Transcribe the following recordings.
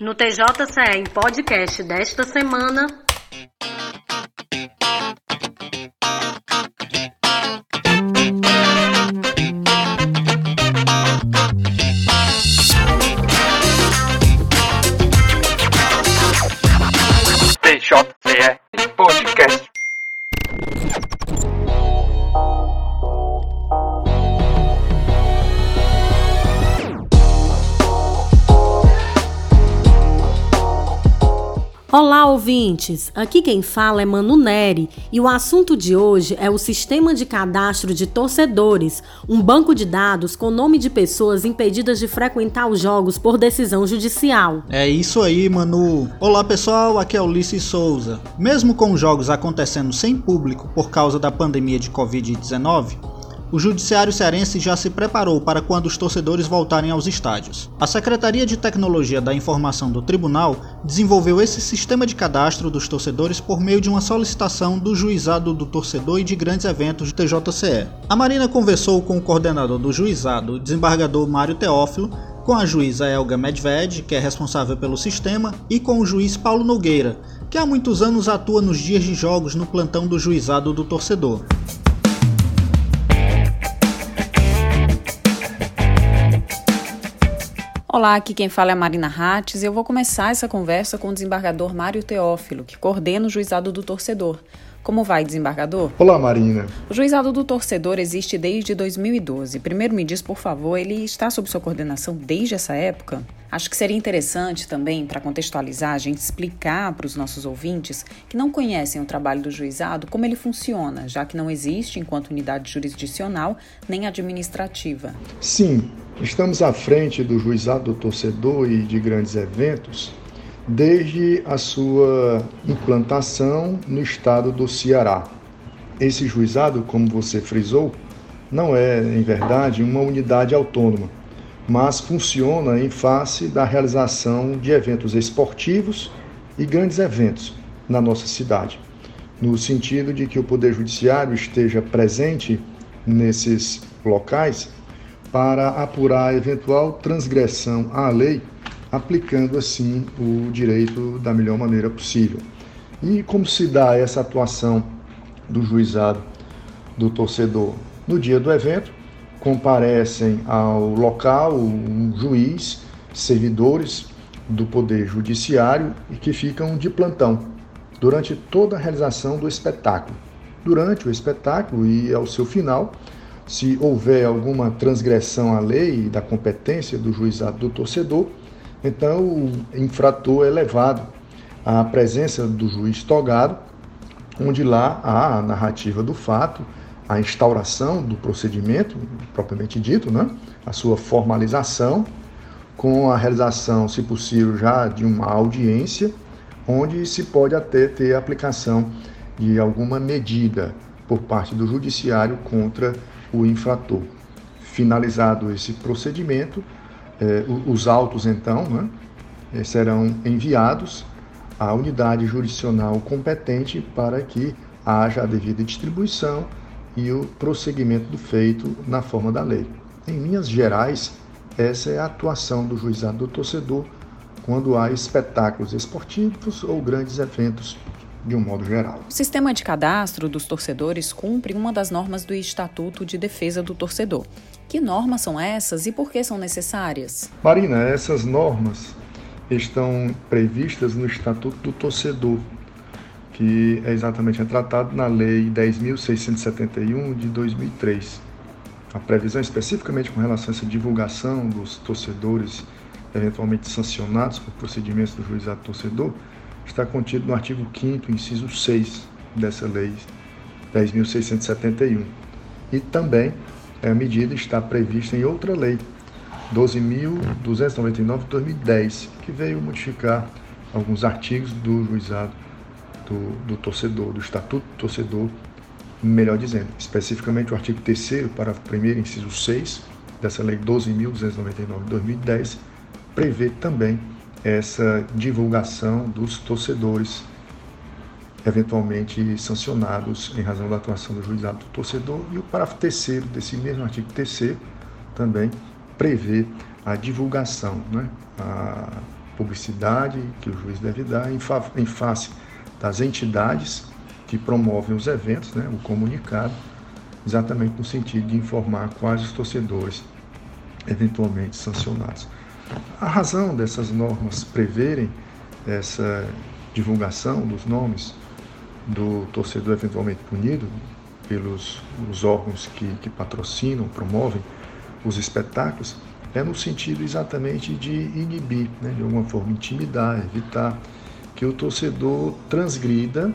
No TJCE em podcast desta semana. Ouvintes! Aqui quem fala é Mano Neri e o assunto de hoje é o Sistema de Cadastro de Torcedores, um banco de dados com nome de pessoas impedidas de frequentar os jogos por decisão judicial. É isso aí, Manu. Olá, pessoal, aqui é Ulisses Souza. Mesmo com os jogos acontecendo sem público por causa da pandemia de Covid-19, o Judiciário Cearense já se preparou para quando os torcedores voltarem aos estádios. A Secretaria de Tecnologia da Informação do Tribunal desenvolveu esse sistema de cadastro dos torcedores por meio de uma solicitação do Juizado do Torcedor e de Grandes Eventos TJCE. A Marina conversou com o coordenador do juizado, o desembargador Mário Teófilo, com a juíza Elga Medved, que é responsável pelo sistema, e com o juiz Paulo Nogueira, que há muitos anos atua nos dias de jogos no plantão do Juizado do Torcedor. Olá, aqui quem fala é a Marina Hattes e eu vou começar essa conversa com o desembargador Mário Teófilo, que coordena o juizado do torcedor. Como vai, desembargador? Olá, Marina. O juizado do torcedor existe desde 2012. Primeiro me diz, por favor, ele está sob sua coordenação desde essa época? Acho que seria interessante também, para contextualizar, a gente explicar para os nossos ouvintes que não conhecem o trabalho do juizado como ele funciona, já que não existe enquanto unidade jurisdicional nem administrativa. Sim, estamos à frente do juizado do torcedor e de grandes eventos desde a sua implantação no estado do Ceará. Esse juizado, como você frisou, não é, em verdade, uma unidade autônoma mas funciona em face da realização de eventos esportivos e grandes eventos na nossa cidade, no sentido de que o Poder Judiciário esteja presente nesses locais para apurar eventual transgressão à lei, aplicando assim o direito da melhor maneira possível. E como se dá essa atuação do juizado do torcedor? No dia do evento, comparecem ao local um juiz, servidores do Poder Judiciário e que ficam de plantão durante toda a realização do espetáculo. Durante o espetáculo e ao seu final, se houver alguma transgressão à lei e da competência do juizado do torcedor, então o infrator é levado à presença do juiz togado, onde lá há a narrativa do fato, a instauração do procedimento propriamente dito, né? a sua formalização, com a realização, se possível, já de uma audiência, onde se pode até ter aplicação de alguma medida por parte do judiciário contra o infrator. Finalizado esse procedimento, eh, os autos, então, né, eh, serão enviados à unidade jurisdicional competente para que haja a devida distribuição e o prosseguimento do feito na forma da lei. Em linhas gerais, essa é a atuação do juizado do torcedor quando há espetáculos esportivos ou grandes eventos de um modo geral. O sistema de cadastro dos torcedores cumpre uma das normas do Estatuto de Defesa do Torcedor. Que normas são essas e por que são necessárias? Marina, essas normas estão previstas no Estatuto do Torcedor, que é exatamente tratado na Lei 10.671 de 2003. A previsão especificamente com relação a essa divulgação dos torcedores eventualmente sancionados por procedimentos do juizado torcedor está contido no artigo 5 inciso 6 dessa Lei 10.671. E também a medida está prevista em outra lei, 12.299 de 2010, que veio modificar alguns artigos do juizado do, do torcedor, do Estatuto do Torcedor, melhor dizendo, especificamente o artigo 3 para o primeiro inciso 6 dessa Lei 12.299 de 2010, prevê também essa divulgação dos torcedores eventualmente sancionados em razão da atuação do juizado do torcedor e o parágrafo terceiro desse mesmo artigo terceiro também prevê a divulgação, né, a publicidade que o juiz deve dar em, em face das entidades que promovem os eventos, né, o comunicado, exatamente no sentido de informar quais os torcedores eventualmente sancionados. A razão dessas normas preverem essa divulgação dos nomes do torcedor eventualmente punido pelos os órgãos que, que patrocinam, promovem os espetáculos, é no sentido exatamente de inibir, né, de alguma forma intimidar, evitar que o torcedor transgrida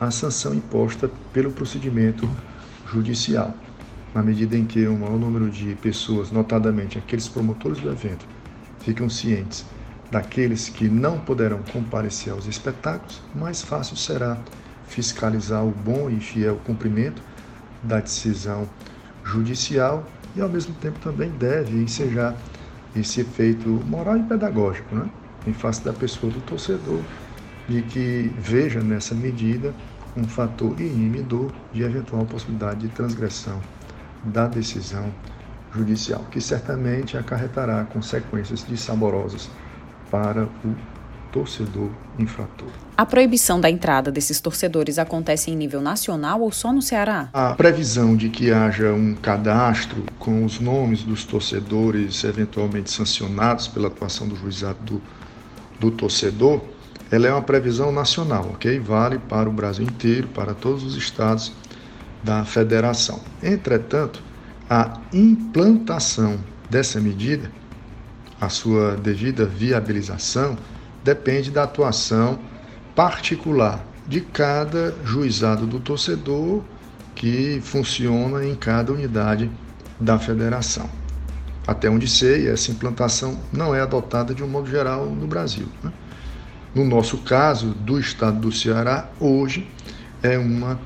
a sanção imposta pelo procedimento judicial. Na medida em que o maior número de pessoas, notadamente aqueles promotores do evento, ficam cientes daqueles que não poderão comparecer aos espetáculos, mais fácil será fiscalizar o bom e fiel cumprimento da decisão judicial e, ao mesmo tempo, também deve ensejar esse efeito moral e pedagógico, né? em face da pessoa do torcedor, de que veja nessa medida um fator inibidor de eventual possibilidade de transgressão da decisão judicial, que certamente acarretará consequências dissaborosas para o torcedor infrator. A proibição da entrada desses torcedores acontece em nível nacional ou só no Ceará? A previsão de que haja um cadastro com os nomes dos torcedores eventualmente sancionados pela atuação do juizado do, do torcedor, ela é uma previsão nacional, ok? Vale para o Brasil inteiro, para todos os estados da federação. Entretanto, a implantação dessa medida, a sua devida viabilização, depende da atuação particular de cada juizado do torcedor que funciona em cada unidade da federação. Até onde sei, essa implantação não é adotada de um modo geral no Brasil. Né? No nosso caso, do estado do Ceará, hoje é uma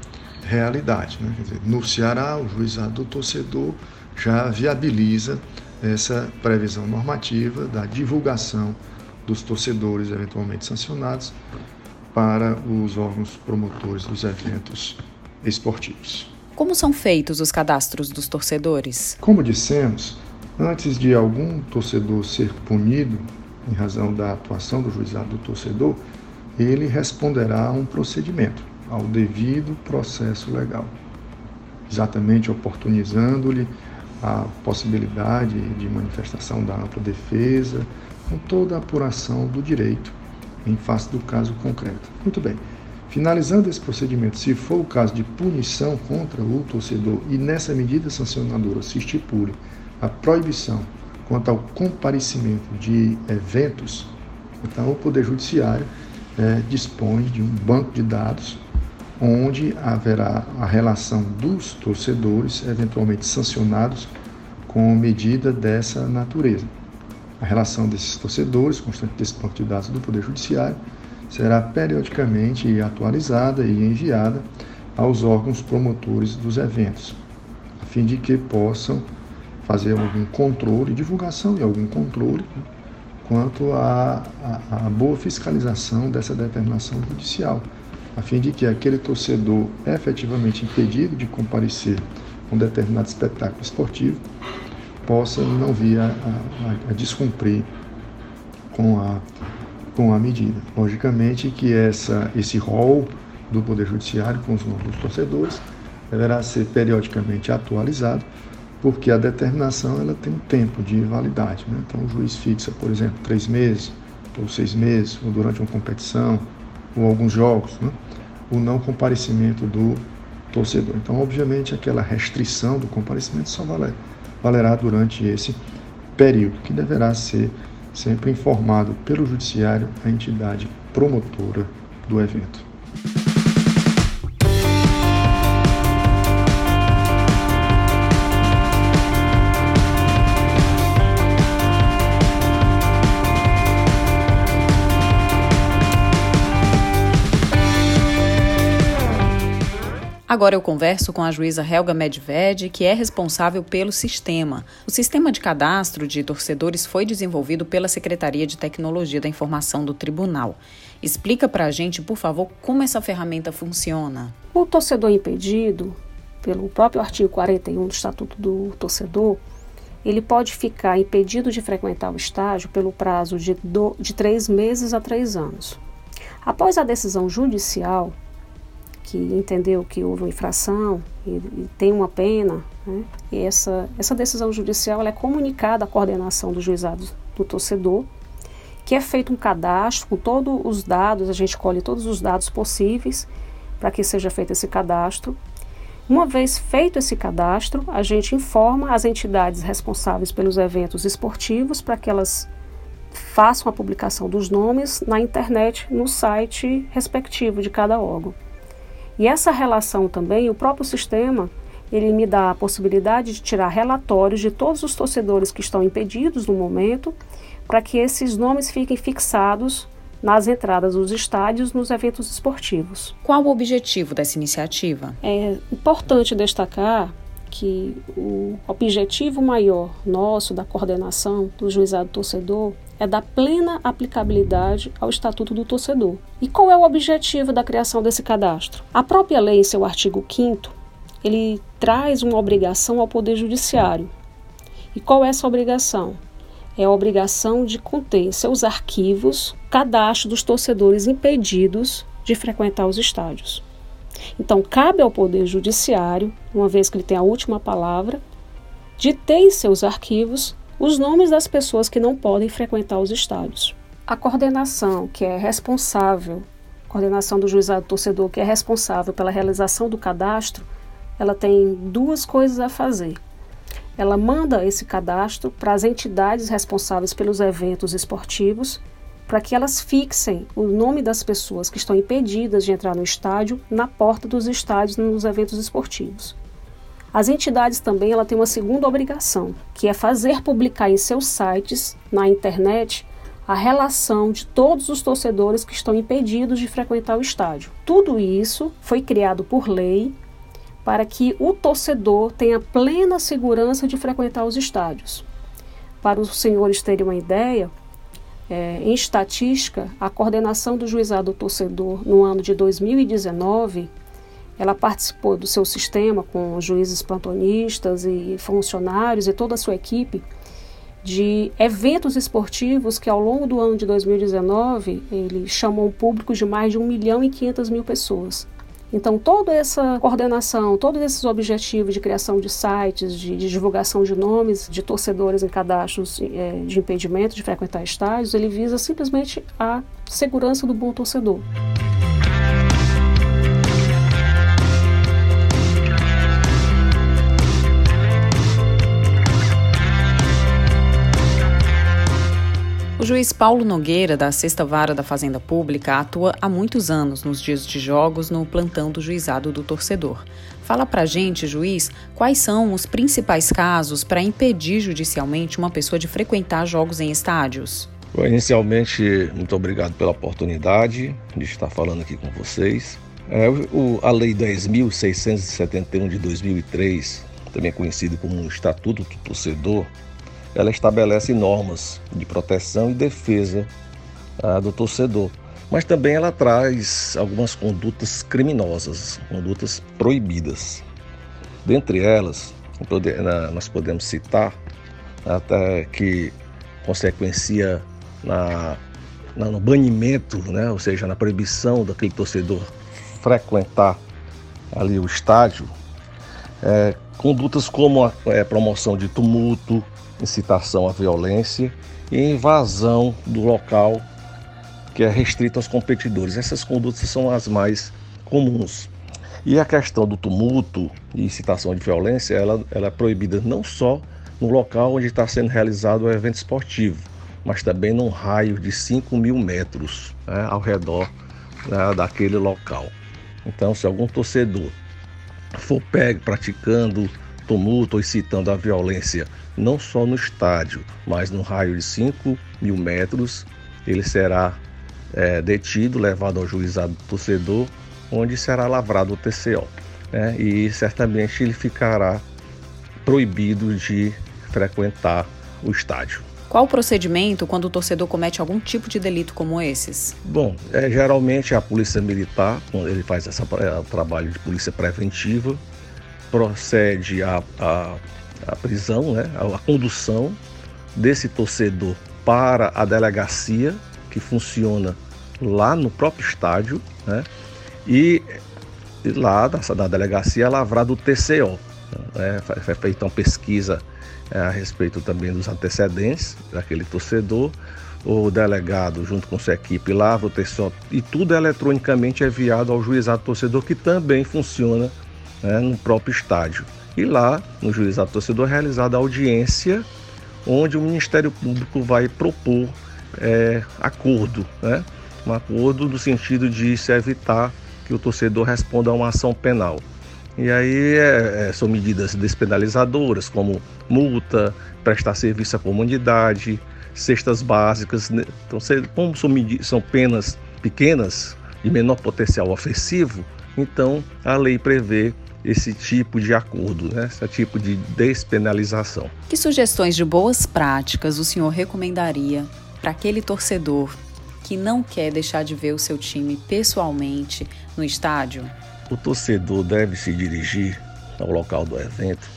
realidade. Né? Dizer, no Ceará, o juizado do torcedor já viabiliza essa previsão normativa da divulgação dos torcedores eventualmente sancionados para os órgãos promotores dos eventos esportivos. Como são feitos os cadastros dos torcedores? Como dissemos, antes de algum torcedor ser punido em razão da atuação do juizado do torcedor, ele responderá a um procedimento, ao devido processo legal, exatamente oportunizando-lhe a possibilidade de manifestação da ampla defesa, com toda a apuração do direito em face do caso concreto. Muito bem. Finalizando esse procedimento, se for o caso de punição contra o torcedor e nessa medida sancionadora se estipule a proibição quanto ao comparecimento de eventos, então o Poder Judiciário é, dispõe de um banco de dados onde haverá a relação dos torcedores eventualmente sancionados com medida dessa natureza. A relação desses torcedores, constante desse banco de dados do Poder Judiciário, será periodicamente atualizada e enviada aos órgãos promotores dos eventos, a fim de que possam fazer algum controle, divulgação e algum controle né, quanto à, boa fiscalização dessa determinação judicial, a fim de que aquele torcedor efetivamente impedido de comparecer a um determinado espetáculo esportivo possa não vir a, a, a descumprir com a, com a medida. Logicamente que essa, esse rol do Poder Judiciário com os nomes dos torcedores deverá ser periodicamente atualizado, porque a determinação ela tem um tempo de validade. Né? Então o juiz fixa, por exemplo, três meses, ou seis meses, ou durante uma competição, ou alguns jogos, né? o não comparecimento do torcedor. Então, obviamente, aquela restrição do comparecimento só vale valerá durante esse período, que deverá ser sempre informado pelo Judiciário a entidade promotora do evento. Agora eu converso com a juíza Helga Medved, que é responsável pelo sistema. O sistema de cadastro de torcedores foi desenvolvido pela Secretaria de Tecnologia da Informação do Tribunal. Explica para a gente, por favor, como essa ferramenta funciona. O torcedor impedido, pelo próprio artigo 41 do Estatuto do Torcedor, ele pode ficar impedido de frequentar o estádio pelo prazo de, do, de três meses a três anos. Após a decisão judicial, que entendeu que houve uma infração e, e tem uma pena, né, e essa, essa decisão judicial é comunicada à coordenação dos juizados do torcedor, que é feito um cadastro com todos os dados, a gente colhe todos os dados possíveis para que seja feito esse cadastro uma vez feito esse cadastro, a gente informa as entidades responsáveis pelos eventos esportivos para que elas façam a publicação dos nomes na internet, no site respectivo de cada órgão. E essa relação também, o próprio sistema, ele me dá a possibilidade de tirar relatórios de todos os torcedores que estão impedidos no momento, para que esses nomes fiquem fixados nas entradas dos estádios nos eventos esportivos. Qual o objetivo dessa iniciativa? É importante destacar que o objetivo maior nosso da coordenação do juizado torcedor é dar plena aplicabilidade ao Estatuto do Torcedor. E qual é o objetivo da criação desse cadastro? A própria lei, em seu artigo 5 ele traz uma obrigação ao Poder Judiciário. E qual é essa obrigação? é a obrigação de conter em seus arquivos cadastro dos torcedores impedidos de frequentar os estádios. Então, cabe ao Poder Judiciário, uma vez que ele tem a última palavra, de ter em seus arquivos os nomes das pessoas que não podem frequentar os estádios. A coordenação, que é responsável, coordenação do juizado torcedor, que é responsável pela realização do cadastro, ela tem duas coisas a fazer ela manda esse cadastro para as entidades responsáveis pelos eventos esportivos, para que elas fixem o nome das pessoas que estão impedidas de entrar no estádio na porta dos estádios nos eventos esportivos. As entidades também ela tem uma segunda obrigação, que é fazer publicar em seus sites, na internet, a relação de todos os torcedores que estão impedidos de frequentar o estádio. Tudo isso foi criado por lei para que o torcedor tenha plena segurança de frequentar os estádios. Para os senhores terem uma ideia, é, em estatística, a coordenação do juizado do torcedor no ano de 2019, ela participou do seu sistema com juízes plantonistas e funcionários e toda a sua equipe de eventos esportivos que ao longo do ano de 2019 ele chamou um público de mais de 1 milhão e 500 mil pessoas. Então, toda essa coordenação, todos esses objetivos de criação de sites, de, de divulgação de nomes de torcedores em cadastros é, de impedimento de frequentar estádios, ele visa simplesmente a segurança do bom torcedor. O juiz Paulo Nogueira, da Sexta Vara da Fazenda Pública, atua há muitos anos nos dias de jogos no plantão do juizado do torcedor. Fala pra gente, juiz, quais são os principais casos para impedir judicialmente uma pessoa de frequentar jogos em estádios? Inicialmente, muito obrigado pela oportunidade de estar falando aqui com vocês. É, o, a Lei 10.671 de 2003, também conhecido como Estatuto do Torcedor, ela estabelece normas de proteção e defesa ah, do torcedor, mas também ela traz algumas condutas criminosas, condutas proibidas. Dentre elas, nós podemos citar até que consequencia na, na, no banimento, né, ou seja, na proibição daquele torcedor frequentar ali o estádio, é, condutas como a é, promoção de tumulto, incitação à violência e invasão do local que é restrito aos competidores. Essas condutas são as mais comuns. E a questão do tumulto e incitação de violência, ela, ela é proibida não só no local onde está sendo realizado o evento esportivo, mas também num raio de 5 mil metros né, ao redor né, daquele local. Então, se algum torcedor for pego praticando tumulto ou incitando a violência não só no estádio, mas no raio de 5 mil metros, ele será é, detido, levado ao juizado do torcedor, onde será lavrado o TCO. Né? E certamente ele ficará proibido de frequentar o estádio. Qual o procedimento quando o torcedor comete algum tipo de delito como esses? Bom, é, geralmente a polícia militar, quando ele faz esse é, trabalho de polícia preventiva, procede a, a a prisão, né, a condução desse torcedor para a delegacia que funciona lá no próprio estádio, né? E lá da, delegacia é lavrado o TCO. Né? Foi feita uma pesquisa é, a respeito também dos antecedentes daquele torcedor. O delegado, junto com sua equipe, lavra o TCO e tudo eletronicamente é enviado ao juizado torcedor, que também funciona né, no próprio estádio. E lá, no juizado torcedor, é realizada a audiência onde o Ministério Público vai propor é, acordo, né? um acordo no sentido de se evitar que o torcedor responda a uma ação penal. E aí é, é, são medidas despenalizadoras, como multa, prestar serviço à comunidade, cestas básicas. Né? Então, como são, são penas pequenas e menor potencial ofensivo, então a lei prevê esse tipo de acordo, né? esse tipo de despenalização. Que sugestões de boas práticas o senhor recomendaria para aquele torcedor que não quer deixar de ver o seu time pessoalmente no estádio? O torcedor deve se dirigir ao local do evento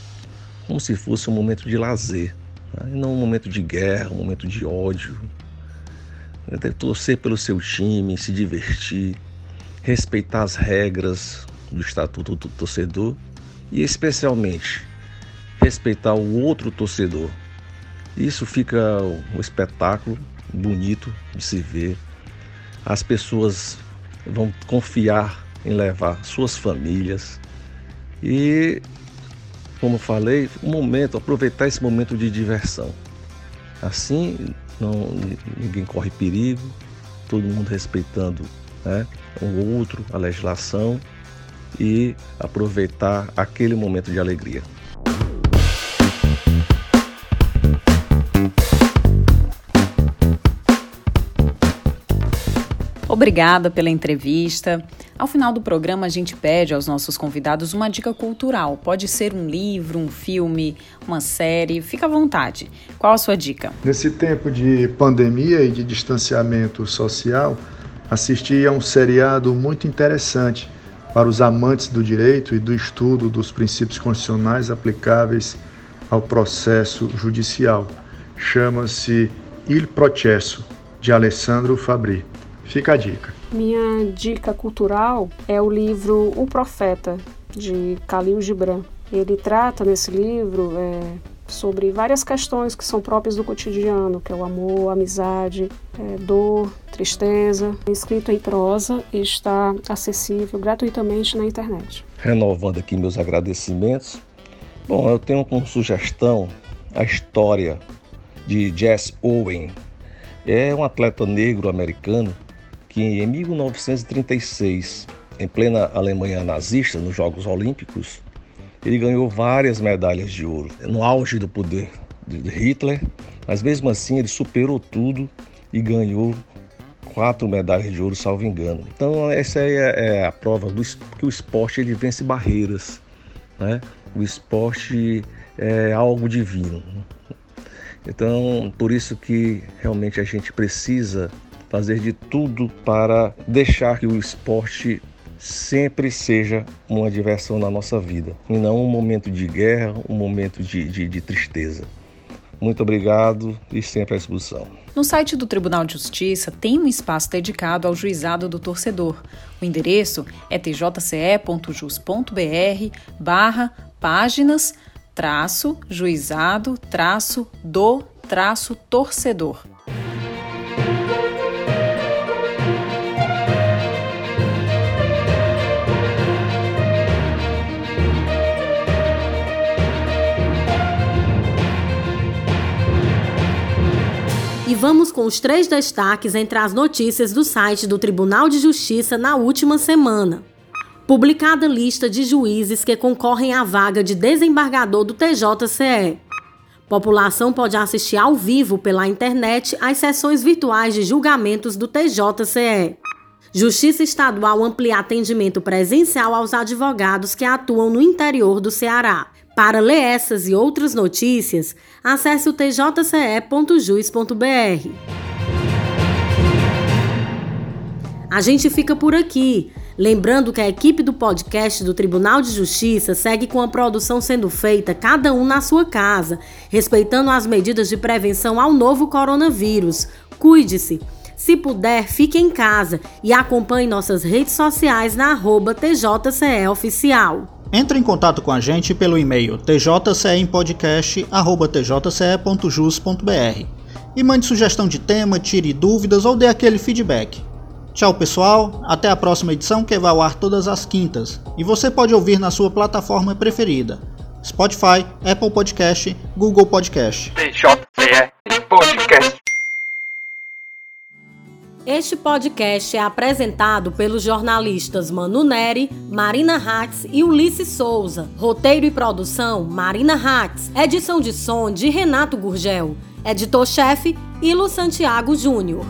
como se fosse um momento de lazer, né? não um momento de guerra, um momento de ódio. Ele deve torcer pelo seu time, se divertir, respeitar as regras, do Estatuto do Torcedor e, especialmente, respeitar o outro torcedor. Isso fica um espetáculo bonito de se ver. As pessoas vão confiar em levar suas famílias e, como falei, um momento, aproveitar esse momento de diversão. Assim, não, ninguém corre perigo, todo mundo respeitando né, um outro, a legislação e aproveitar aquele momento de alegria. Obrigada pela entrevista. Ao final do programa, a gente pede aos nossos convidados uma dica cultural. Pode ser um livro, um filme, uma série, fica à vontade. Qual a sua dica? Nesse tempo de pandemia e de distanciamento social, assisti a um seriado muito interessante para os amantes do direito e do estudo dos princípios constitucionais aplicáveis ao processo judicial. Chama-se Il Processo, de Alessandro Fabri. Fica a dica. Minha dica cultural é o livro O Profeta, de Khalil Gibran. Ele trata nesse livro é, sobre várias questões que são próprias do cotidiano, que é o amor, a amizade, é, dor, tristeza. Escrito em prosa e está acessível gratuitamente na internet. Renovando aqui meus agradecimentos. Bom, eu tenho como sugestão a história de Jess Owen. É um atleta negro americano que em 1936, em plena Alemanha nazista, nos Jogos Olímpicos, ele ganhou várias medalhas de ouro. No auge do poder de Hitler, mas mesmo assim ele superou tudo e ganhou quatro medalhas de ouro, salvo engano. Então essa é, é a prova do que o esporte ele vence barreiras, né? O esporte é algo divino. Então por isso que realmente a gente precisa fazer de tudo para deixar que o esporte sempre seja uma diversão na nossa vida e não um momento de guerra, um momento de, de, de tristeza. Muito obrigado e sempre à disposição. No site do Tribunal de Justiça tem um espaço dedicado ao juizado do torcedor. O endereço é tjce.jus.br barra páginas traço juizado traço do traço torcedor. Vamos com os três destaques entre as notícias do site do Tribunal de Justiça na última semana. Publicada lista de juízes que concorrem à vaga de desembargador do TJCE. População pode assistir ao vivo pela internet às sessões virtuais de julgamentos do TJCE. Justiça Estadual amplia atendimento presencial aos advogados que atuam no interior do Ceará. Para ler essas e outras notícias, acesse o tjce.jus.br. A gente fica por aqui. Lembrando que a equipe do podcast do Tribunal de Justiça segue com a produção sendo feita cada um na sua casa, respeitando as medidas de prevenção ao novo coronavírus. Cuide-se. Se puder, fique em casa e acompanhe nossas redes sociais na arroba Oficial. Entre em contato com a gente pelo e-mail tjcempodcast.tjce.jus.br e mande sugestão de tema, tire dúvidas ou dê aquele feedback. Tchau, pessoal. Até a próxima edição que vai ao ar todas as quintas. E você pode ouvir na sua plataforma preferida: Spotify, Apple Podcast, Google Podcast. Este podcast é apresentado pelos jornalistas Manu Neri, Marina Hatz e Ulisses Souza. Roteiro e produção: Marina Hatz. Edição de som de Renato Gurgel. Editor-chefe: Ilo Santiago Júnior.